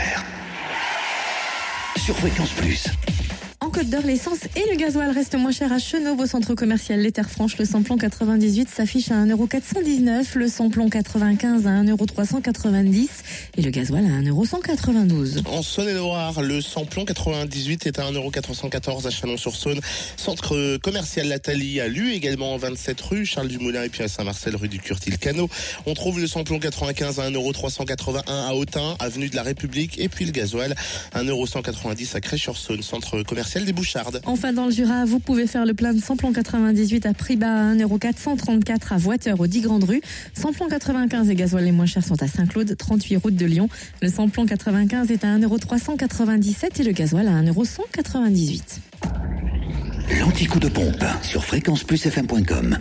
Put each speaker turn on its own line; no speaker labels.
cher. Sur Fréquence Plus.
En Côte d'Or, l'essence et le gasoil restent moins chers à Chenauve au centre commercial Les Terres Franches. Le samplon 98 s'affiche à 1,419€, le samplon 95 à 1,390€ et le gasoil à 1,192€.
En Saône-et-Loire, le samplon 98 est à 1,414€ à Chalon-sur-Saône. Centre commercial Lathalie à Lu, également en 27 rue Charles Dumoulin et puis à Saint-Marcel rue du Curtil-Cano. On trouve le samplon 95 à 1,381€ à Autun, avenue de la République et puis le gasoil 1,190€ à Crèche-sur-Saône, centre commercial des Bouchardes.
Enfin, dans le Jura, vous pouvez faire le plein de samplon 98 à prix bas à 1,434€ à Voiture aux 10 Grandes Rues. Samplon 95 et gasoil les moins chers sont à Saint-Claude, 38 route de Lyon. Le samplon 95 est à 1,397€ et le gasoil à 1,198€.
L'anticoup de pompe sur fréquenceplusfm.com.